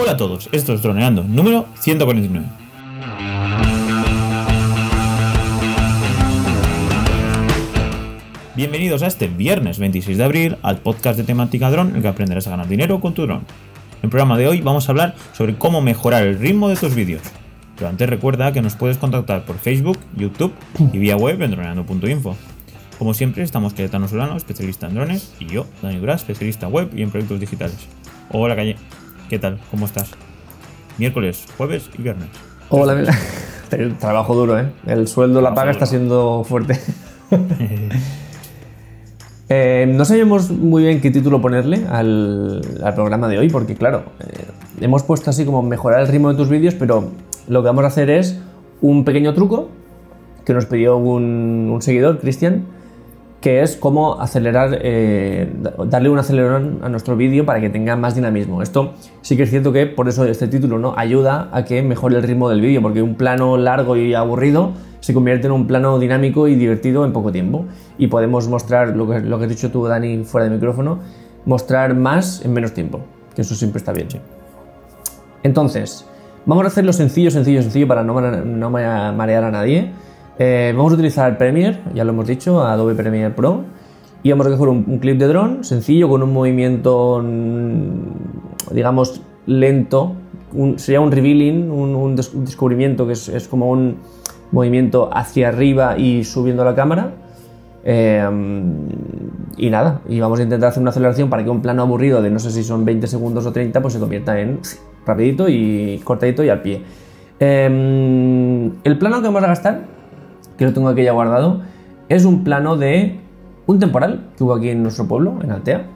Hola a todos, esto es Droneando, número 149. Bienvenidos a este viernes 26 de abril al podcast de temática dron en el que aprenderás a ganar dinero con tu dron. En el programa de hoy vamos a hablar sobre cómo mejorar el ritmo de tus vídeos. Pero antes recuerda que nos puedes contactar por Facebook, YouTube y vía web en droneando.info. Como siempre, estamos Cayetano Solano, especialista en drones, y yo, Dani Duras, especialista web y en proyectos digitales. Hola, Calle. ¿Qué tal? ¿Cómo estás? Miércoles, jueves y viernes. Hola, mira. El trabajo duro, ¿eh? El sueldo, la paga está siendo fuerte. Eh, no sabemos muy bien qué título ponerle al, programa de hoy, porque claro, eh, hemos puesto así como mejorar el ritmo de tus vídeos, pero lo que vamos a hacer es un pequeño truco que nos pidió un, un seguidor, Cristian, que es cómo acelerar, eh, darle un acelerón a nuestro vídeo para que tenga más dinamismo. Esto sí que es cierto que por eso este título ¿no? ayuda a que mejore el ritmo del vídeo, porque un plano largo y aburrido se convierte en un plano dinámico y divertido en poco tiempo. Y podemos mostrar lo que, lo que has dicho tú, Dani, fuera de micrófono, mostrar más en menos tiempo, que eso siempre está bien. Entonces, vamos a hacerlo sencillo, sencillo, sencillo para no, no marear a nadie. Eh, vamos a utilizar Premiere, ya lo hemos dicho, Adobe Premiere Pro. Y vamos a coger un, clip de dron sencillo con un movimiento, mm, digamos, lento. sería un revealing, un, descubrimiento que es, como un movimiento hacia arriba y subiendo la cámara. Eh, y nada, y vamos a intentar hacer una aceleración para que un plano aburrido de no sé si son 20 segundos o 30, pues se convierta en rapidito y cortadito y al pie. Eh, el plano que vamos a gastar que lo tengo aquí ya guardado, es un plano de un temporal que hubo aquí en nuestro pueblo, en Altea,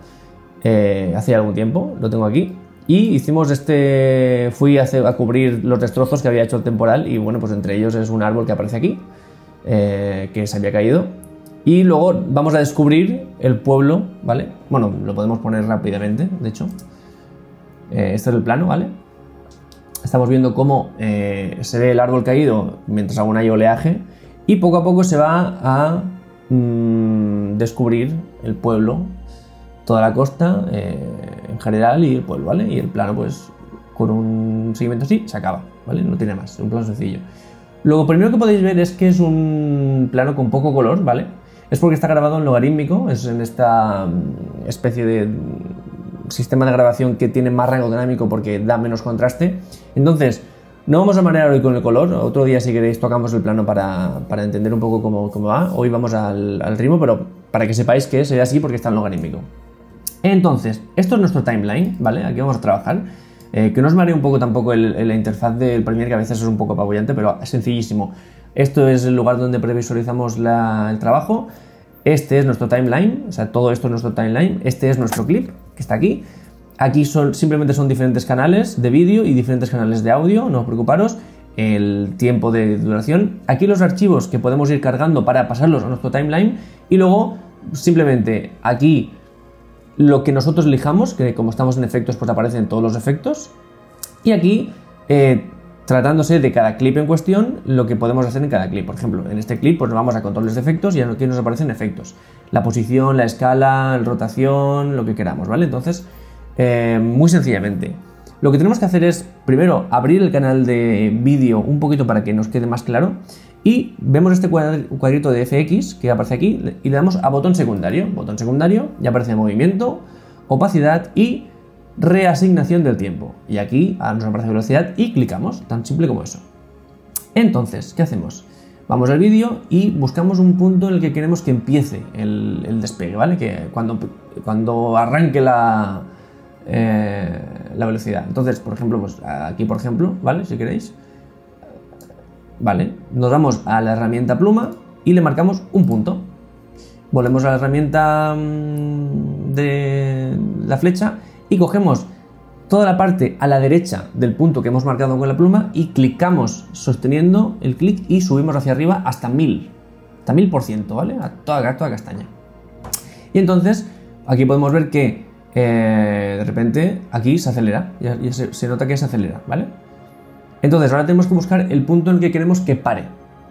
eh, hace algún tiempo, lo tengo aquí. Y hicimos este, fui a, cubrir los destrozos que había hecho el temporal y bueno, pues entre ellos es un árbol que aparece aquí, eh, que se había caído. Y luego vamos a descubrir el pueblo, ¿vale? Bueno, lo podemos poner rápidamente, de hecho. Eh, este es el plano, ¿vale? Estamos viendo cómo se ve el árbol caído mientras aún hay oleaje y poco a poco se va a mm, descubrir el pueblo, toda la costa eh, en general y el pueblo, ¿vale? Y el plano, pues, con un seguimiento así, se acaba, ¿vale? No tiene más, es un plano sencillo. Lo primero que podéis ver es que es un plano con poco color, ¿vale? Es porque está grabado en logarítmico, es en esta mm, especie de mm, sistema de grabación que tiene más rango dinámico porque da menos contraste. Entonces, no vamos a marear hoy con el color, otro día si queréis tocamos el plano para, entender un poco cómo, va. Hoy vamos al, ritmo, pero para que sepáis que se ve así porque está en logarítmico. Entonces, esto es nuestro timeline, ¿vale? Aquí vamos a trabajar. Eh, que no os maree un poco tampoco la interfaz del Premiere, que a veces es un poco apabullante, pero es sencillísimo. Esto es el lugar donde previsualizamos el trabajo. Este es nuestro timeline, o sea, todo esto es nuestro timeline. Este es nuestro clip, que está aquí. Aquí son, simplemente son diferentes canales de vídeo y diferentes canales de audio, no os preocuparos. El tiempo de duración. Aquí los archivos que podemos ir cargando para pasarlos a nuestro timeline. Y luego, simplemente aquí lo que nosotros elijamos, que como estamos en efectos, pues aparecen todos los efectos. Y aquí, eh, tratándose de cada clip en cuestión, lo que podemos hacer en cada clip. Por ejemplo, en este clip, pues nos vamos a controles de efectos y aquí nos aparecen efectos. La posición, la escala, la rotación, lo que queramos, ¿vale? Entonces, eh, muy sencillamente, lo que tenemos que hacer es, primero, abrir el canal de vídeo un poquito para que nos quede más claro. Y vemos este cuadrito de FX que aparece aquí y le damos a botón secundario. Botón secundario, ya aparece movimiento, opacidad y reasignación del tiempo. Y aquí nos aparece velocidad y clicamos, tan simple como eso. Entonces, ¿qué hacemos? Vamos al vídeo y buscamos un punto en el que queremos que empiece el, despegue, ¿vale? Que cuando, cuando arranque la, eh, la velocidad. Entonces, por ejemplo, pues aquí, por ejemplo, ¿vale? Si queréis. Vale, nos vamos a la herramienta pluma y le marcamos un punto. Volvemos a la herramienta mm, de la flecha y cogemos toda la parte a la derecha del punto que hemos marcado con la pluma y clicamos sosteniendo el clic y subimos hacia arriba hasta 1000, hasta 1000%, ¿vale? A toda, toda castaña. Y entonces aquí podemos ver que eh, de repente aquí se acelera, ya, se, nota que se acelera, ¿vale? Entonces ahora tenemos que buscar el punto en el que queremos que pare.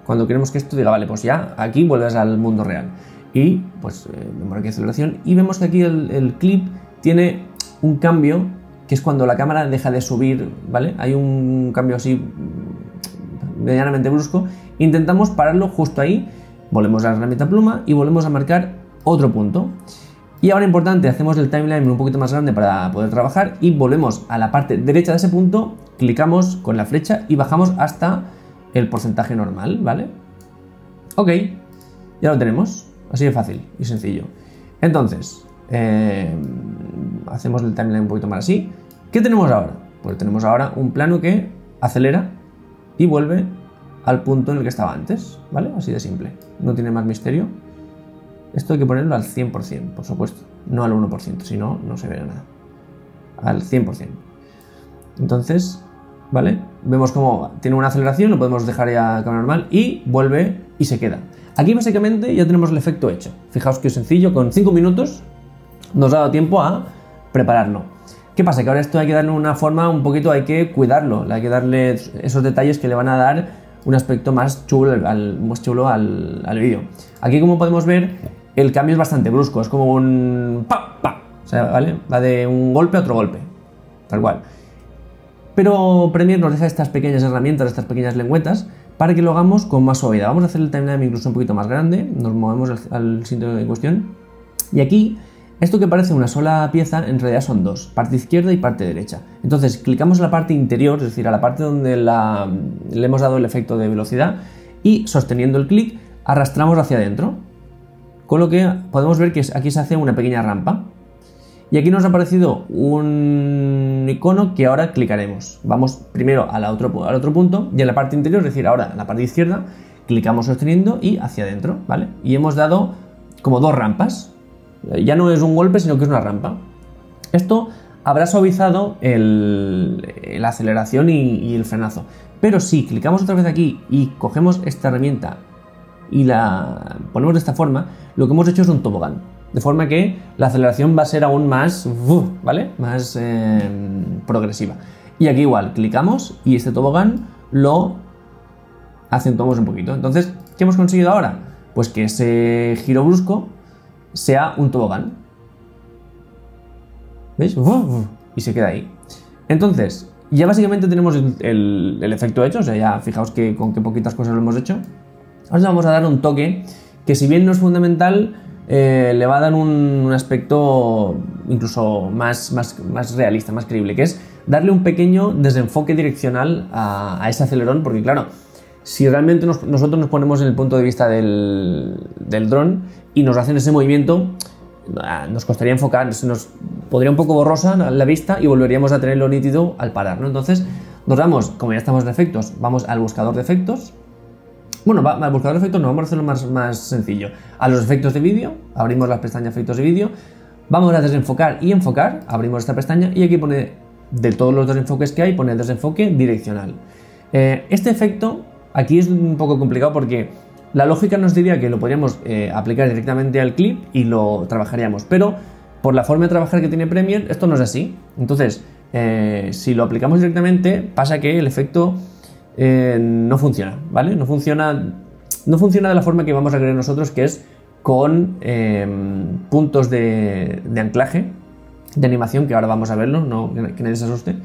Cuando queremos que esto diga, vale, pues ya aquí vuelves al mundo real. Y pues eh, vemos aquí aceleración y vemos que aquí el, clip tiene un cambio que es cuando la cámara deja de subir, ¿vale? Hay un cambio así medianamente brusco. Intentamos pararlo justo ahí, volvemos a la herramienta pluma y volvemos a marcar otro punto. Y ahora importante, hacemos el timeline un poquito más grande para poder trabajar y volvemos a la parte derecha de ese punto, clicamos con la flecha y bajamos hasta el porcentaje normal, ¿vale? Ok, ya lo tenemos, así de fácil y sencillo. Entonces, eh, hacemos el timeline un poquito más así. ¿Qué tenemos ahora? Pues tenemos ahora un plano que acelera y vuelve al punto en el que estaba antes, ¿vale? Así de simple, no tiene más misterio. Esto hay que ponerlo al 100%, por supuesto, no al 1%, si no, no se verá nada. Al 100%. Entonces, ¿vale? Vemos cómo tiene una aceleración, lo podemos dejar ya cámara normal y vuelve y se queda. Aquí básicamente ya tenemos el efecto hecho. Fijaos que sencillo, con 5 minutos nos ha dado tiempo a prepararlo. ¿Qué pasa? Que ahora esto hay que darle una forma un poquito, hay que cuidarlo, hay que darle esos detalles que le van a dar un aspecto más chulo más chulo al, al vídeo. Aquí como podemos ver, el cambio es bastante brusco, es como un pa, pa, o sea, ¿vale? Va de un golpe a otro golpe, tal cual. Pero Premiere nos deja estas pequeñas herramientas, estas pequeñas lengüetas, para que lo hagamos con más suavidad. Vamos a hacer el timeline incluso un poquito más grande, nos movemos al, al sitio en cuestión, y aquí esto que parece una sola pieza en realidad son dos, parte izquierda y parte derecha. Entonces clicamos en la parte interior, es decir, a la parte donde le hemos dado el efecto de velocidad y sosteniendo el clic arrastramos hacia adentro. Con lo que podemos ver que aquí se hace una pequeña rampa. Y aquí nos ha aparecido un icono que ahora clicaremos. Vamos primero al otro, al otro punto y en la parte interior, es decir, ahora en la parte izquierda, clicamos sosteniendo y hacia adentro, ¿vale? Y hemos dado como dos rampas. Ya no es un golpe, sino que es una rampa. Esto habrá suavizado la aceleración y, y el frenazo. Pero si clicamos otra vez aquí y cogemos esta herramienta y la ponemos de esta forma, lo que hemos hecho es un tobogán. De forma que la aceleración va a ser aún más, ¿vale? Más eh, progresiva. Y aquí igual, clicamos y este tobogán lo acentuamos un poquito. Entonces, ¿qué hemos conseguido ahora? Pues que ese giro brusco sea un tobogán. ¿Veis? Y se queda ahí. Entonces, ya básicamente tenemos el, el efecto hecho, o sea, ya fijaos que con qué poquitas cosas lo hemos hecho. Ahora vamos a dar un toque que si bien no es fundamental, eh, le va a dar un, aspecto incluso más, más, más, realista, más creíble, que es darle un pequeño desenfoque direccional a, ese acelerón, porque claro, si realmente nosotros nos ponemos en el punto de vista del, del dron y nos hacen ese movimiento, ah, nos costaría enfocar, se nos podría un poco borrosa la vista y volveríamos a tenerlo nítido al parar, ¿no? Entonces, nos vamos, como ya estamos en efectos, vamos al buscador de efectos, bueno, va, al buscador de efectos no, vamos a hacerlo más, más sencillo. A los efectos de vídeo, abrimos las pestañas efectos de vídeo, vamos a desenfocar y enfocar, abrimos esta pestaña y aquí pone, de todos los desenfoques que hay, pone desenfoque direccional. Eh, este efecto aquí es un poco complicado porque la lógica nos diría que lo podríamos eh, aplicar directamente al clip y lo trabajaríamos, pero por la forma de trabajar que tiene Premiere, esto no es así. Entonces, eh, si lo aplicamos directamente, pasa que el efecto eh, no funciona, ¿vale? No funciona, no funciona de la forma que vamos a querer nosotros, que es con em, puntos de, anclaje, de animación, que ahora vamos a verlo, no, que nadie se asuste,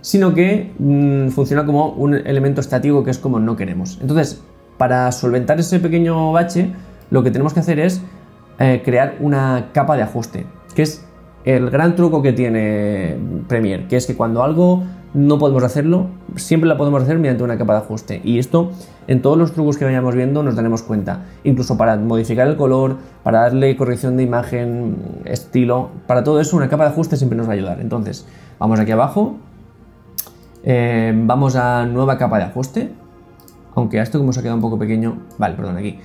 sino que mm, funciona como un elemento estático que es como no queremos. Entonces, para solventar ese pequeño bache, lo que tenemos que hacer es eh, crear una capa de ajuste, que es el gran truco que tiene Premiere, que es que cuando algo no podemos hacerlo, siempre la podemos hacer mediante una capa de ajuste. Y esto en todos los trucos que vayamos viendo nos daremos cuenta. Incluso para modificar el color, para darle corrección de imagen, estilo, para todo eso una capa de ajuste siempre nos va a ayudar. Entonces, vamos aquí abajo, eh, vamos a nueva capa de ajuste, aunque a esto como se ha quedado un poco pequeño, vale, perdón, aquí.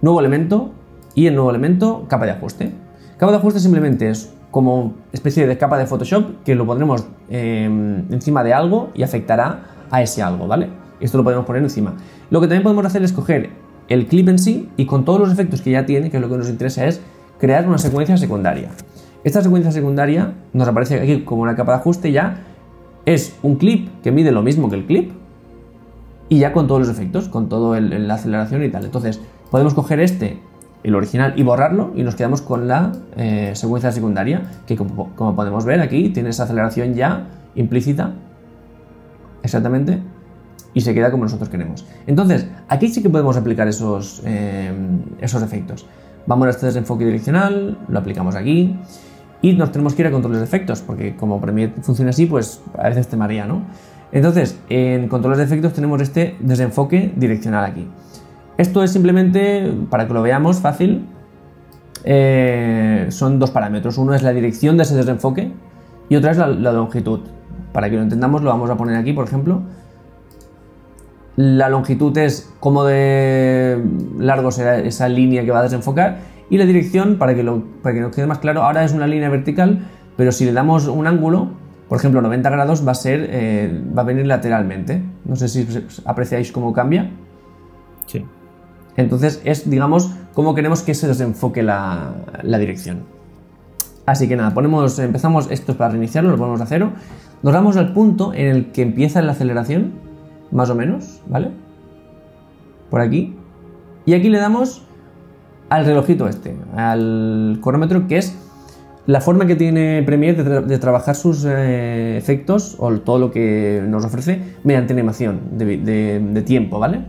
Nuevo elemento y el nuevo elemento, capa de ajuste. Capa de ajuste simplemente es como especie de capa de Photoshop que lo pondremos em, encima de algo y afectará a ese algo, ¿vale? Esto lo podemos poner encima. Lo que también podemos hacer es coger el clip en sí y con todos los efectos que ya tiene, que es lo que nos interesa, es crear una secuencia secundaria. Esta secuencia secundaria nos aparece aquí como una capa de ajuste ya es un clip que mide lo mismo que el clip y ya con todos los efectos, con toda la aceleración y tal. Entonces podemos coger este el original y borrarlo y nos quedamos con la eh, secuencia secundaria que como, podemos ver aquí tiene esa aceleración ya implícita, exactamente, y se queda como nosotros queremos. Entonces, aquí sí que podemos aplicar esos, eh, esos efectos. Vamos a este desenfoque direccional, lo aplicamos aquí, y nos tenemos que ir a controles de efectos, porque como Premiere funciona así, pues a veces te maría, ¿no? Entonces, en controles de efectos tenemos este desenfoque direccional aquí. Esto es simplemente, para que lo veamos fácil, eh, son dos parámetros. Uno es la dirección de ese desenfoque y otra es la, longitud. Para que lo entendamos, lo vamos a poner aquí, por ejemplo. La longitud es cómo de largo será esa línea que va a desenfocar y la dirección, para que, para que nos quede más claro, ahora es una línea vertical, pero si le damos un ángulo, por ejemplo 90 grados, va a, ser, eh, va a venir lateralmente. No sé si apreciáis cómo cambia. Sí. Entonces es, digamos, cómo queremos que se desenfoque la, la dirección. Así que nada, ponemos, empezamos esto para reiniciarlo, lo ponemos a cero. Nos vamos al punto en el que empieza la aceleración, más o menos, ¿vale? Por aquí. Y aquí le damos al relojito este, al cronómetro, que es la forma que tiene Premiere de, trabajar sus eh, efectos o todo lo que nos ofrece mediante animación de, tiempo, ¿vale?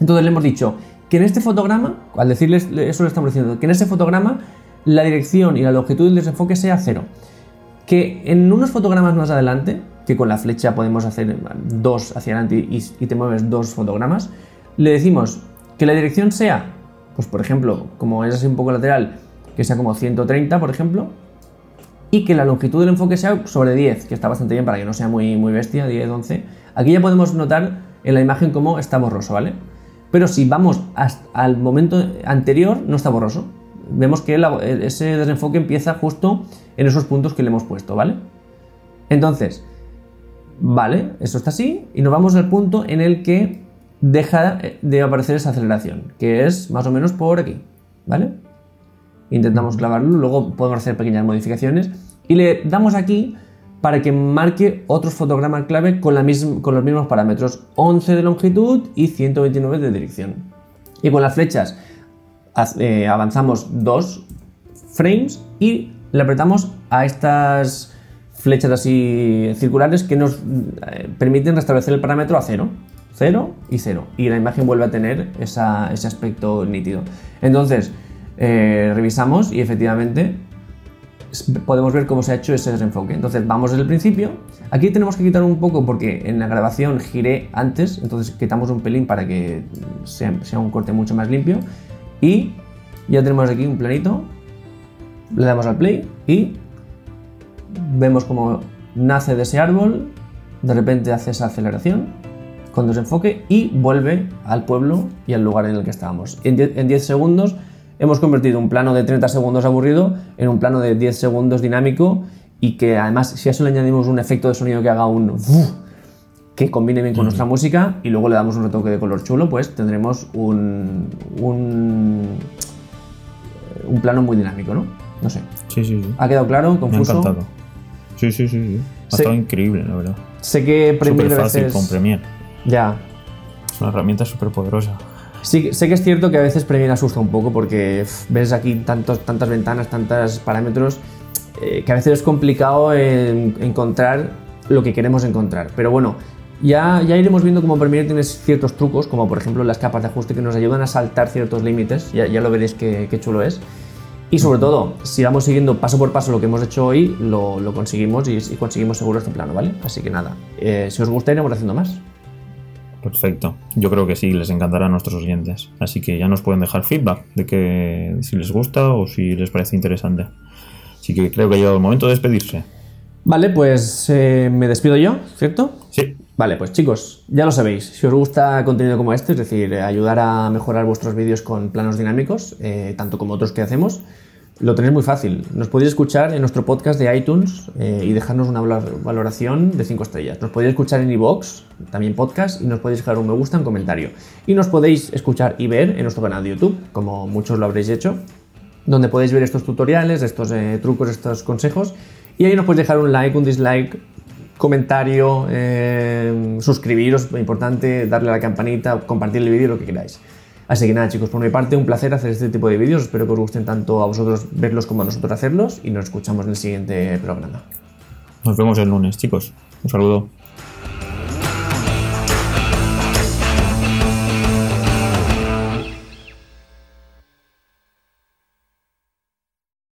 Entonces le hemos dicho que en este fotograma, al decirles eso le estamos diciendo, que en este fotograma la dirección y la longitud del desenfoque sea cero. Que en unos fotogramas más adelante, que con la flecha podemos hacer dos hacia adelante y, te mueves dos fotogramas, le decimos que la dirección sea, pues por ejemplo, como es así un poco lateral, que sea como 130, por ejemplo, y que la longitud del enfoque sea sobre 10, que está bastante bien para que no sea muy, muy bestia, 10, 11. Aquí ya podemos notar en la imagen cómo está borroso, ¿vale? Pero si vamos al momento anterior, no está borroso. Vemos que ese desenfoque empieza justo en esos puntos que le hemos puesto, ¿vale? Entonces, vale, eso está así, y nos vamos al punto en el que deja de aparecer esa aceleración, que es más o menos por aquí, ¿vale? Intentamos clavarlo, luego podemos hacer pequeñas modificaciones y le damos aquí para que marque otros fotogramas clave con, la con los mismos parámetros, 11 de longitud y 129 de dirección. Y con las flechas eh, avanzamos dos frames y le apretamos a estas flechas así circulares que nos eh, permiten restablecer el parámetro a 0. 0 y 0. Y la imagen vuelve a tener ese aspecto nítido. Entonces, eh, revisamos y efectivamente podemos ver cómo se ha hecho ese desenfoque. Entonces vamos desde el principio. Aquí tenemos que quitar un poco porque en la grabación giré antes, entonces quitamos un pelín para que sea, un corte mucho más limpio. Y ya tenemos aquí un planito. Le damos al play y vemos cómo nace de ese árbol. De repente hace esa aceleración con desenfoque y vuelve al pueblo y al lugar en el que estábamos. En 10 segundos hemos convertido un plano de 30 segundos aburrido en un plano de 10 segundos dinámico y que además si a eso le añadimos un efecto de sonido que haga un que combine bien con nuestra música y luego le damos un retoque de color chulo, pues tendremos un, un, un plano muy dinámico, ¿no? No sé. Sí, sí, sí. ¿Ha quedado claro? ¿Confuso? Me ha encantado. Sí, sí, sí. sí. Ha estado increíble, la verdad. Sé que Premiere Súper fácil con Premiere. Ya. Es una herramienta súper poderosa. Sí, sé que es cierto que a veces Premiere asusta un poco porque ves aquí tantos, tantas ventanas, tantos parámetros, eh, que a veces es complicado encontrar lo que queremos encontrar. Pero bueno, ya, ya iremos viendo cómo Premiere tiene ciertos trucos, como por ejemplo las capas de ajuste que nos ayudan a saltar ciertos límites, ya, ya, lo veréis qué, chulo es. Y sobre todo, si vamos siguiendo paso por paso lo que hemos hecho hoy, lo, conseguimos y, conseguimos seguro este plano, ¿vale? Así que nada, eh, si os gusta iremos haciendo más. Perfecto. Yo creo que sí, les encantará a nuestros oyentes. Así que ya nos pueden dejar feedback de que si les gusta o si les parece interesante. Así que creo que ha llegado el momento de despedirse. Vale, pues eh, me despido yo, ¿cierto? Sí. Vale, pues chicos, ya lo sabéis. Si os gusta contenido como este, es decir, ayudar a mejorar vuestros vídeos con planos dinámicos, eh, tanto como otros que hacemos, lo tenéis muy fácil. Nos podéis escuchar en nuestro podcast de iTunes eh, y dejarnos una valoración de 5 estrellas. Nos podéis escuchar en iVoox, también podcast, y nos podéis dejar un me gusta, un comentario. Y nos podéis escuchar y ver en nuestro canal de YouTube, como muchos lo habréis hecho, donde podéis ver estos tutoriales, estos eh, trucos, estos consejos. Y ahí nos podéis dejar un like, un dislike, comentario, eh, suscribiros, importante, darle a la campanita, compartir el vídeo, lo que queráis. Así que nada chicos, por mi parte un placer hacer este tipo de vídeos, espero que os gusten tanto a vosotros verlos como a nosotros hacerlos y nos escuchamos en el siguiente programa. Nos vemos el lunes chicos. Un saludo.